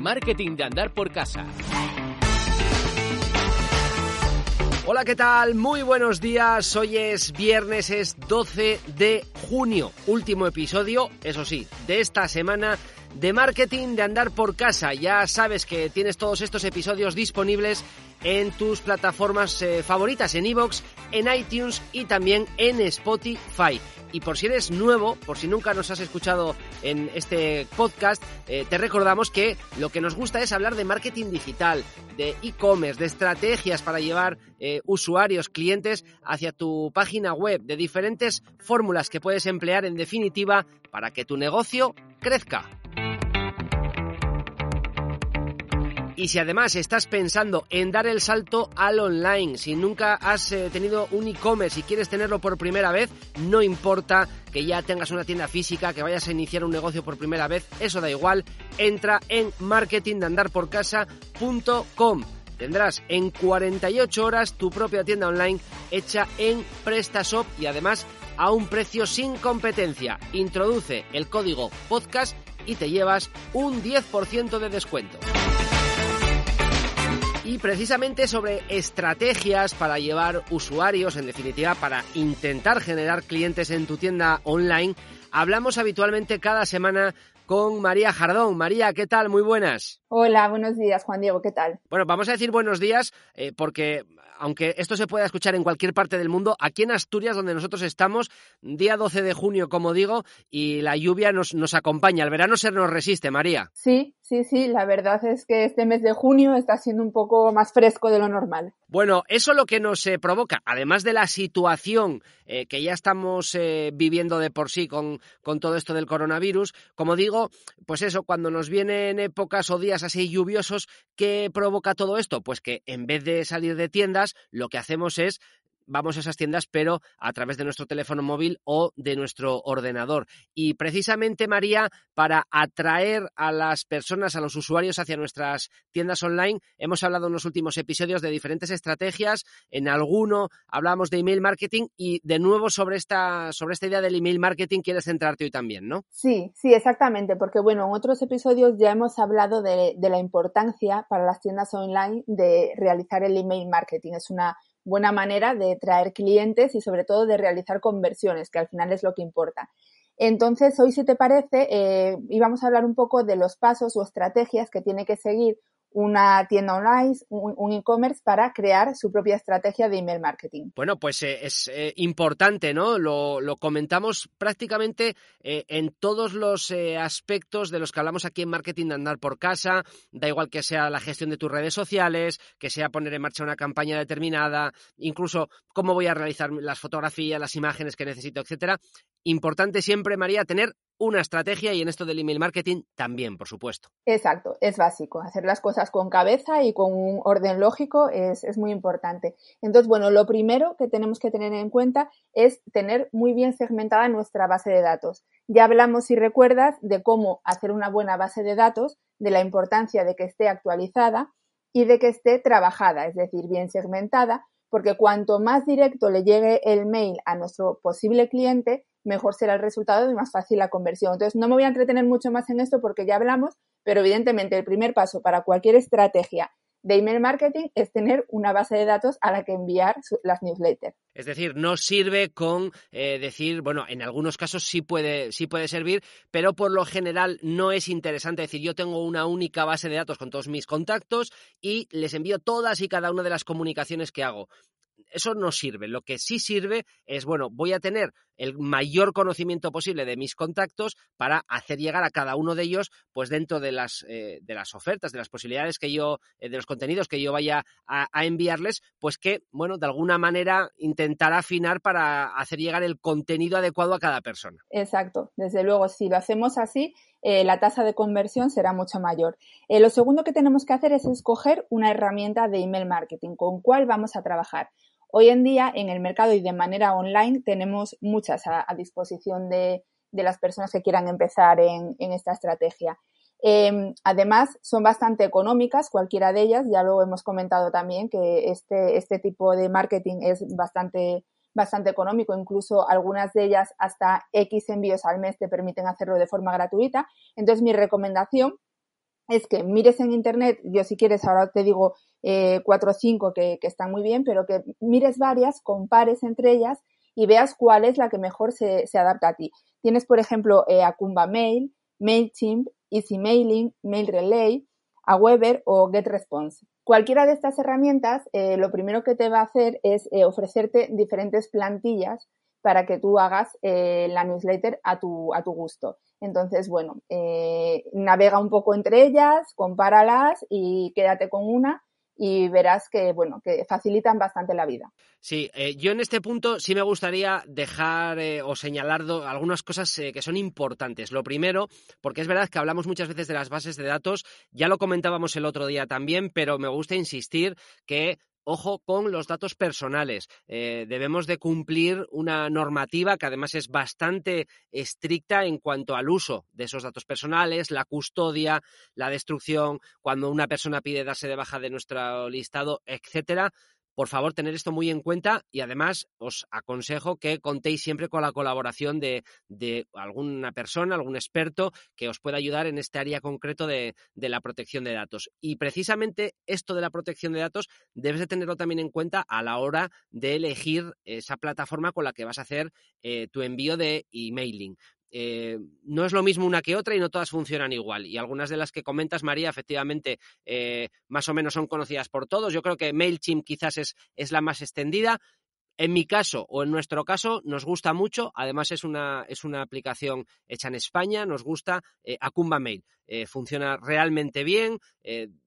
Marketing de andar por casa. Hola, ¿qué tal? Muy buenos días. Hoy es viernes, es 12 de junio. Último episodio, eso sí, de esta semana de marketing de andar por casa. Ya sabes que tienes todos estos episodios disponibles en tus plataformas eh, favoritas, en iVoox, en iTunes y también en Spotify. Y por si eres nuevo, por si nunca nos has escuchado en este podcast, eh, te recordamos que lo que nos gusta es hablar de marketing digital, de e-commerce, de estrategias para llevar eh, usuarios, clientes hacia tu página web, de diferentes fórmulas que puedes emplear en definitiva para que tu negocio crezca. Y si además estás pensando en dar el salto al online, si nunca has eh, tenido un e-commerce y quieres tenerlo por primera vez, no importa que ya tengas una tienda física, que vayas a iniciar un negocio por primera vez, eso da igual, entra en marketingdeandarporcasa.com. Tendrás en 48 horas tu propia tienda online hecha en PrestaShop y además a un precio sin competencia. Introduce el código podcast y te llevas un 10% de descuento y precisamente sobre estrategias para llevar usuarios, en definitiva, para intentar generar clientes en tu tienda online, hablamos habitualmente cada semana con María Jardón. María, ¿qué tal? Muy buenas. Hola, buenos días, Juan Diego, ¿qué tal? Bueno, vamos a decir buenos días eh, porque aunque esto se pueda escuchar en cualquier parte del mundo, aquí en Asturias, donde nosotros estamos, día 12 de junio, como digo, y la lluvia nos, nos acompaña. El verano se nos resiste, María. Sí, sí, sí, la verdad es que este mes de junio está siendo un poco más fresco de lo normal. Bueno, eso lo que nos eh, provoca, además de la situación eh, que ya estamos eh, viviendo de por sí con, con todo esto del coronavirus, como digo, pues eso, cuando nos vienen épocas o días así lluviosos, ¿qué provoca todo esto? Pues que en vez de salir de tiendas, lo que hacemos es vamos a esas tiendas, pero a través de nuestro teléfono móvil o de nuestro ordenador. Y precisamente, María, para atraer a las personas, a los usuarios hacia nuestras tiendas online, hemos hablado en los últimos episodios de diferentes estrategias. En alguno hablamos de email marketing y de nuevo sobre esta, sobre esta idea del email marketing quieres centrarte hoy también, ¿no? Sí, sí, exactamente, porque bueno, en otros episodios ya hemos hablado de, de la importancia para las tiendas online de realizar el email marketing. Es una buena manera de traer clientes y sobre todo de realizar conversiones, que al final es lo que importa. Entonces, hoy, si te parece, eh, íbamos a hablar un poco de los pasos o estrategias que tiene que seguir una tienda online, un, e-commerce para crear su propia estrategia de email marketing. Bueno, pues eh, es eh, importante, ¿no? Lo, comentamos prácticamente eh, en todos los aspectos de los que hablamos aquí en Marketing de Andar por Casa. Da igual que sea la gestión de tus redes sociales, que sea poner en marcha una campaña determinada, incluso cómo voy a realizar las fotografías, las imágenes que necesito, etcétera. Importante siempre, María, tener una estrategia y en esto del email marketing también, por supuesto. Exacto, es básico. Hacer las cosas con cabeza y con un orden lógico es, es, muy importante. Entonces, bueno, lo primero que tenemos que tener en cuenta es tener muy bien segmentada nuestra base de datos. Ya hablamos, si recuerdas, de cómo hacer una buena base de datos, de la importancia de que esté actualizada y de que esté trabajada, es decir, bien segmentada, porque cuanto más directo le llegue el mail a nuestro posible cliente, mejor será el resultado y más fácil la conversión. Entonces, no me voy a entretener mucho más en esto porque ya hablamos, pero evidentemente el primer paso para cualquier estrategia de email marketing es tener una base de datos a la que enviar las newsletters. Es decir, no sirve con eh, decir, bueno, en algunos casos sí puede, sí puede servir, pero por lo general no es interesante decir, yo tengo una única base de datos con todos mis contactos y les envío todas y cada una de las comunicaciones que hago eso no sirve. Lo que sí sirve es, bueno, voy a tener el mayor conocimiento posible de mis contactos para hacer llegar a cada uno de ellos, pues dentro de las, eh, de las ofertas, de las posibilidades que yo, eh, de los contenidos que yo vaya a, enviarles, pues que, bueno, de alguna manera intentar afinar para hacer llegar el contenido adecuado a cada persona. Exacto. Desde luego, si lo hacemos así, eh, la tasa de conversión será mucho mayor. lo segundo que tenemos que hacer es escoger una herramienta de email marketing con cuál vamos a trabajar. Hoy en día en el mercado y de manera online tenemos muchas a, disposición de, las personas que quieran empezar en, esta estrategia. Em, además, son bastante económicas, cualquiera de ellas, ya lo hemos comentado también, que este, este tipo de marketing es bastante, bastante económico, incluso algunas de ellas hasta X envíos al mes te permiten hacerlo de forma gratuita. Entonces, mi recomendación es que mires en internet, yo si quieres ahora te digo eh, cuatro o cinco que, están muy bien, pero que mires varias, compares entre ellas y veas cuál es la que mejor se, adapta a ti. Tienes, por ejemplo, eh, Acumba Mail, MailChimp, Easy Mailing, Mail Relay, Aweber o GetResponse. Cualquiera de estas herramientas, eh, lo primero que te va a hacer es ofrecerte diferentes plantillas para que tú hagas la newsletter a tu, a tu gusto. Entonces, bueno, eh, navega un poco entre ellas, compáralas y quédate con una y verás que, bueno, que facilitan bastante la vida. Sí, eh, yo en este punto sí me gustaría dejar eh, o señalar algunas cosas que son importantes. Lo primero, porque es verdad que hablamos muchas veces de las bases de datos, ya lo comentábamos el otro día también, pero me gusta insistir que ojo con los datos personales. Eh, debemos de cumplir una normativa que además es bastante estricta en cuanto al uso de esos datos personales, la custodia, la destrucción, cuando una persona pide darse de baja de nuestro listado, etcétera por favor, tener esto muy en cuenta y además os aconsejo que contéis siempre con la colaboración de, alguna persona, algún experto que os pueda ayudar en este área concreto de, la protección de datos. Y precisamente esto de la protección de datos debes de tenerlo también en cuenta a la hora de elegir esa plataforma con la que vas a hacer eh, tu envío de emailing. Eh, no es lo mismo una que otra y no todas funcionan igual. Y algunas de las que comentas, María, efectivamente, eh, más o menos son conocidas por todos. Yo creo que MailChimp quizás es, es, la más extendida. En mi caso o en nuestro caso nos gusta mucho, además es una, es una aplicación hecha en España, nos gusta eh, Acumba Mail. funciona realmente bien,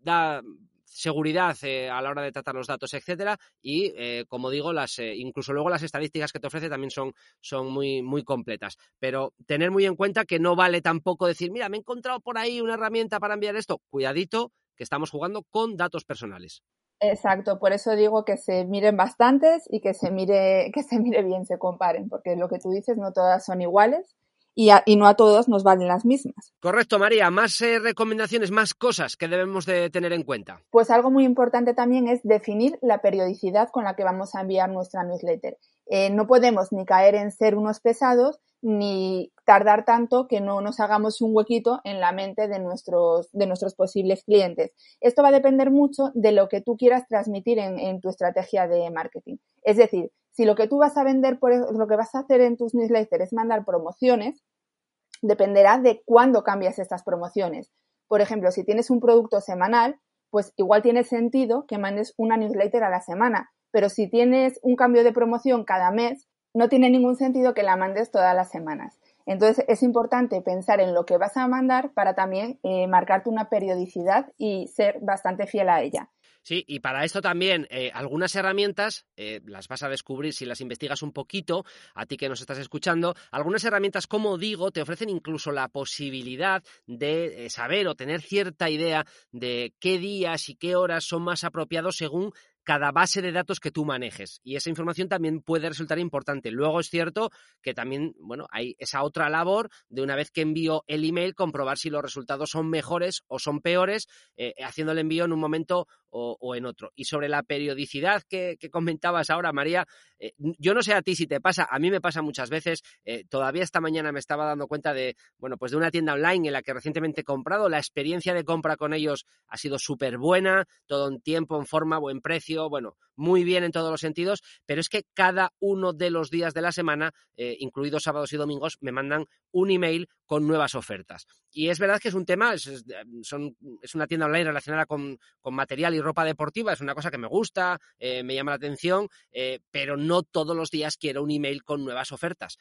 da seguridad eh, a la hora de tratar los datos, etcétera, y eh, como digo, las eh, incluso luego las estadísticas que te ofrece también son, son muy, muy completas. Pero tener muy en cuenta que no vale tampoco decir, mira, me he encontrado por ahí una herramienta para enviar esto. Cuidadito, que estamos jugando con datos personales. Exacto, por eso digo que se miren bastantes y que se mire, que se mire bien, se comparen, porque lo que tú dices no todas son iguales y, no a todos nos valen las mismas. Correcto, María. Más eh, recomendaciones, más cosas que debemos de tener en cuenta. Pues algo muy importante también es definir la periodicidad con la que vamos a enviar nuestra newsletter. Eh, no podemos ni caer en ser unos pesados ni tardar tanto que no nos hagamos un huequito en la mente de nuestros, de nuestros posibles clientes. Esto va a depender mucho de lo que tú quieras transmitir en, en tu estrategia de marketing. Es decir, si lo que tú vas a vender, por, lo que vas a hacer en tus newsletters es mandar promociones, dependerá de cuándo cambias estas promociones. Por ejemplo, si tienes un producto semanal, pues igual tiene sentido que mandes una newsletter a la semana. Pero si tienes un cambio de promoción cada mes, no tiene ningún sentido que la mandes todas las semanas. Entonces es importante pensar en lo que vas a mandar para también eh, marcarte una periodicidad y ser bastante fiel a ella. Sí, y para esto también eh, algunas herramientas, eh, las vas a descubrir si las investigas un poquito, a ti que nos estás escuchando, algunas herramientas, como digo, te ofrecen incluso la posibilidad de saber o tener cierta idea de qué días y qué horas son más apropiados según cada base de datos que tú manejes. Y esa información también puede resultar importante. Luego es cierto que también, bueno, hay esa otra labor de una vez que envío el email, comprobar si los resultados son mejores o son peores, eh, haciendo el envío en un momento o, en otro. Y sobre la periodicidad que, comentabas ahora, María, eh, yo no sé a ti si te pasa, a mí me pasa muchas veces. Eh, todavía esta mañana me estaba dando cuenta de, bueno, pues de una tienda online en la que recientemente he comprado. La experiencia de compra con ellos ha sido súper buena, todo en tiempo, en forma, buen precio, bueno, muy bien en todos los sentidos, pero es que cada uno de los días de la semana, eh, incluidos sábados y domingos, me mandan un email con nuevas ofertas. Y es verdad que es un tema, es, es una tienda online relacionada con, material y ropa deportiva, es una cosa que me gusta, eh, me llama la atención, eh, pero no todos los días quiero un email con nuevas ofertas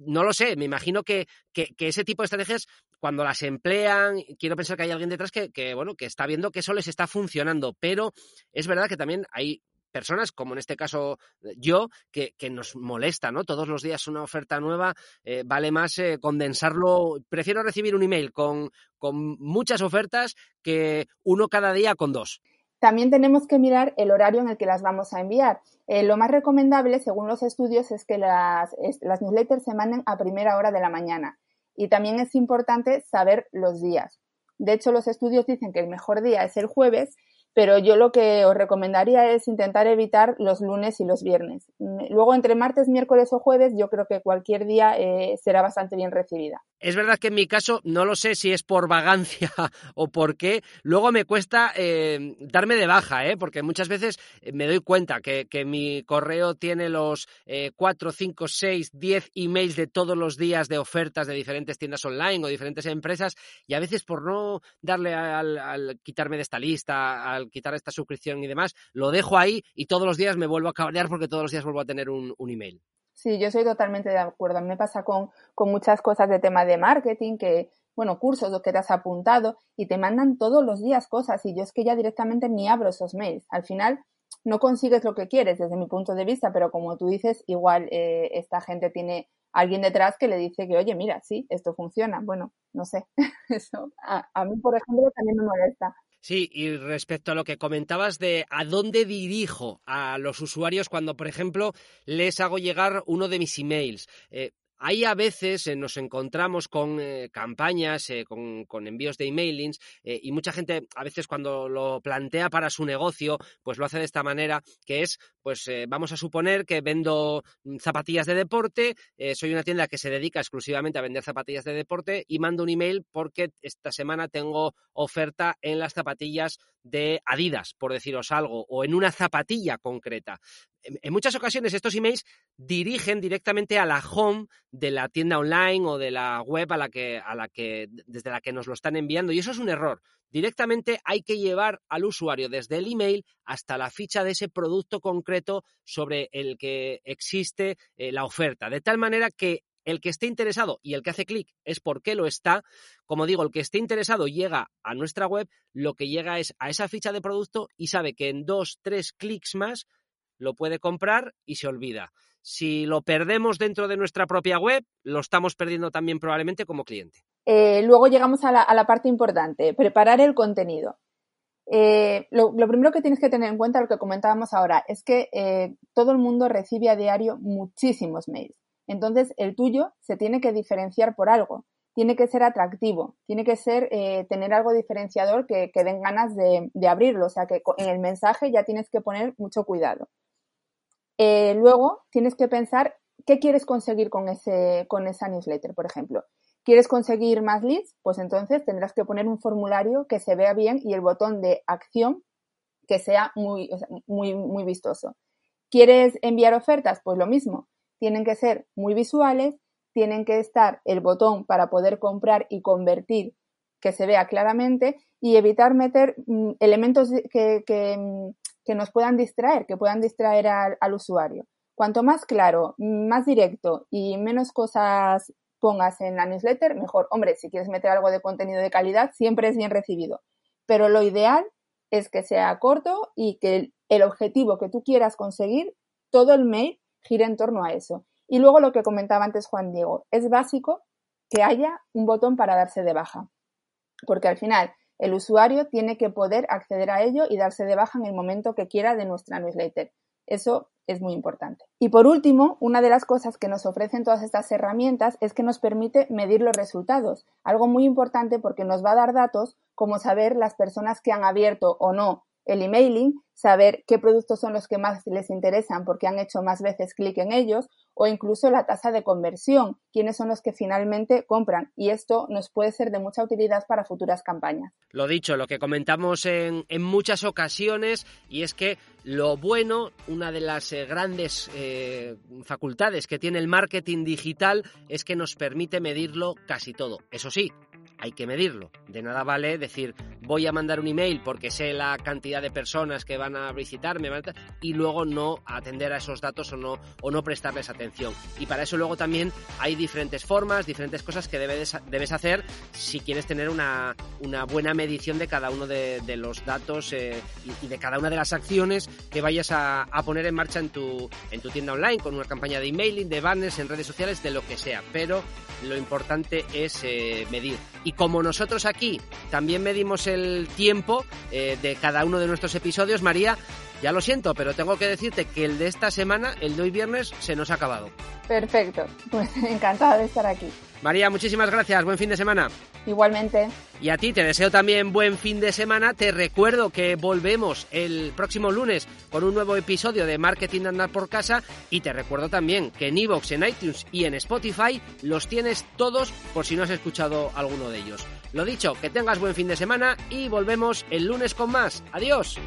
no lo sé, me imagino que, ese tipo de estrategias, cuando las emplean, quiero pensar que hay alguien detrás que, bueno, que está viendo que eso les está funcionando, pero es verdad que también hay personas, como en este caso eh, yo, que, nos molesta, ¿no? Todos los días una oferta nueva, eh, vale más eh, condensarlo. Prefiero recibir un email con, con muchas ofertas que uno cada día con dos. También tenemos que mirar el horario en el que las vamos a enviar. Eh, lo más recomendable, según los estudios, es que las, las newsletters se manden a primera hora de la mañana. Y también es importante saber los días. De hecho, los estudios dicen que el mejor día es el jueves, pero yo lo que os recomendaría es intentar evitar los lunes y los viernes. Luego, entre martes, miércoles o jueves, yo creo que cualquier día eh, será bastante bien recibida. Es verdad que en mi caso no lo sé si es por vagancia o por qué. Luego me cuesta eh, darme de baja, ¿eh? porque muchas veces me doy cuenta que, mi correo tiene los eh, 4, 5, 6, 10 emails de todos los días de ofertas de diferentes tiendas online o diferentes empresas y a veces por no darle al, quitarme de esta lista, al quitar esta suscripción y demás, lo dejo ahí y todos los días me vuelvo a cabrear porque todos los días vuelvo a tener un, un email. Sí, yo soy totalmente de acuerdo. Me pasa con, con muchas cosas de tema de marketing, que, bueno, cursos los que te has apuntado y te mandan todos los días cosas y yo es que ya directamente ni abro esos mails. Al final no consigues lo que quieres desde mi punto de vista, pero como tú dices, igual eh, esta gente tiene alguien detrás que le dice que, oye, mira, sí, esto funciona. Bueno, no sé. Eso a, a mí, por ejemplo, también me molesta. Sí, y respecto a lo que comentabas de a dónde dirijo a los usuarios cuando, por ejemplo, les hago llegar uno de mis emails. Eh, Ahí a veces eh, nos encontramos con eh, campañas, eh, con, envíos de emailings y mucha gente a veces cuando lo plantea para su negocio, pues lo hace de esta manera, que es, pues vamos a suponer que vendo mm, zapatillas de deporte, soy una tienda que se dedica exclusivamente a vender zapatillas de deporte y mando un email porque esta semana tengo oferta en las zapatillas de Adidas, por deciros algo, o en una zapatilla concreta en muchas ocasiones estos emails dirigen directamente a la home de la tienda online o de la web a la que, desde la que nos lo están enviando. Y eso es un error. Directamente hay que llevar al usuario desde el email hasta la ficha de ese producto concreto sobre el que existe eh, la oferta. De tal manera que el que esté interesado y el que hace clic es porque lo está. Como digo, el que esté interesado llega a nuestra web, lo que llega es a esa ficha de producto y sabe que en dos, tres clics más lo puede comprar y se olvida. Si lo perdemos dentro de nuestra propia web, lo estamos perdiendo también probablemente como cliente. Eh, luego llegamos a la, parte importante, preparar el contenido. Eh, lo, primero que tienes que tener en cuenta, lo que comentábamos ahora, es que eh, todo el mundo recibe a diario muchísimos mails. Entonces, el tuyo se tiene que diferenciar por algo. Tiene que ser atractivo, tiene que ser tener algo diferenciador que, den ganas de, abrirlo. O sea que en el mensaje ya tienes que poner mucho cuidado. Eh, luego tienes que pensar qué quieres conseguir con, ese, con esa newsletter, por ejemplo. ¿Quieres conseguir más leads? Pues entonces tendrás que poner un formulario que se vea bien y el botón de acción que sea muy, muy, muy vistoso. ¿Quieres enviar ofertas? Pues lo mismo. Tienen que ser muy visuales, tienen que estar el botón para poder comprar y convertir que se vea claramente y evitar meter mm, elementos que, mm, que nos puedan distraer, que puedan distraer al, usuario. Cuanto más claro, más directo y menos cosas pongas en la newsletter, mejor. Hombre, si quieres meter algo de contenido de calidad, siempre es bien recibido. Pero lo ideal es que sea corto y que el, objetivo que tú quieras conseguir, todo el mail gire en torno a eso. Y luego lo que comentaba antes Juan Diego, es básico que haya un botón para darse de baja. Porque al final, el usuario tiene que poder acceder a ello y darse de baja en el momento que quiera de nuestra newsletter. Eso es muy importante. Y por último, una de las cosas que nos ofrecen todas estas herramientas es que nos permite medir los resultados. Algo muy importante porque nos va a dar datos como saber las personas que han abierto o no el emailing, saber qué productos son los que más les interesan porque han hecho más veces clic en ellos o incluso la tasa de conversión, quiénes son los que finalmente compran. Y esto nos puede ser de mucha utilidad para futuras campañas. Lo dicho, lo que comentamos en, muchas ocasiones y es que lo bueno, una de las eh, grandes eh, facultades que tiene el marketing digital es que nos permite medirlo casi todo. Eso sí, hay que medirlo. De nada vale decir, voy a mandar un email porque sé la cantidad de personas que van a visitarme y luego no atender a esos datos o no, o no prestarles atención. Y para eso luego también hay diferentes formas, diferentes cosas que debes, debes hacer si quieres tener una, buena medición de cada uno de, los datos eh, y, de cada una de las acciones que vayas a, poner en marcha en tu, en tu tienda online con una campaña de emailing, de banners, en redes sociales, de lo que sea. Pero lo importante es eh, medir. Y como nosotros aquí también medimos el tiempo eh, de cada uno de nuestros episodios, María, Ya lo siento, pero tengo que decirte que el de esta semana, el de hoy viernes, se nos ha acabado. Perfecto, pues encantada de estar aquí. María, muchísimas gracias. Buen fin de semana. Igualmente. Y a ti te deseo también buen fin de semana. Te recuerdo que volvemos el próximo lunes con un nuevo episodio de Marketing de Andar por Casa. Y te recuerdo también que en iVoox, en iTunes y en Spotify los tienes todos por si no has escuchado alguno de ellos. Lo dicho, que tengas buen fin de semana y volvemos el lunes con más. Adiós.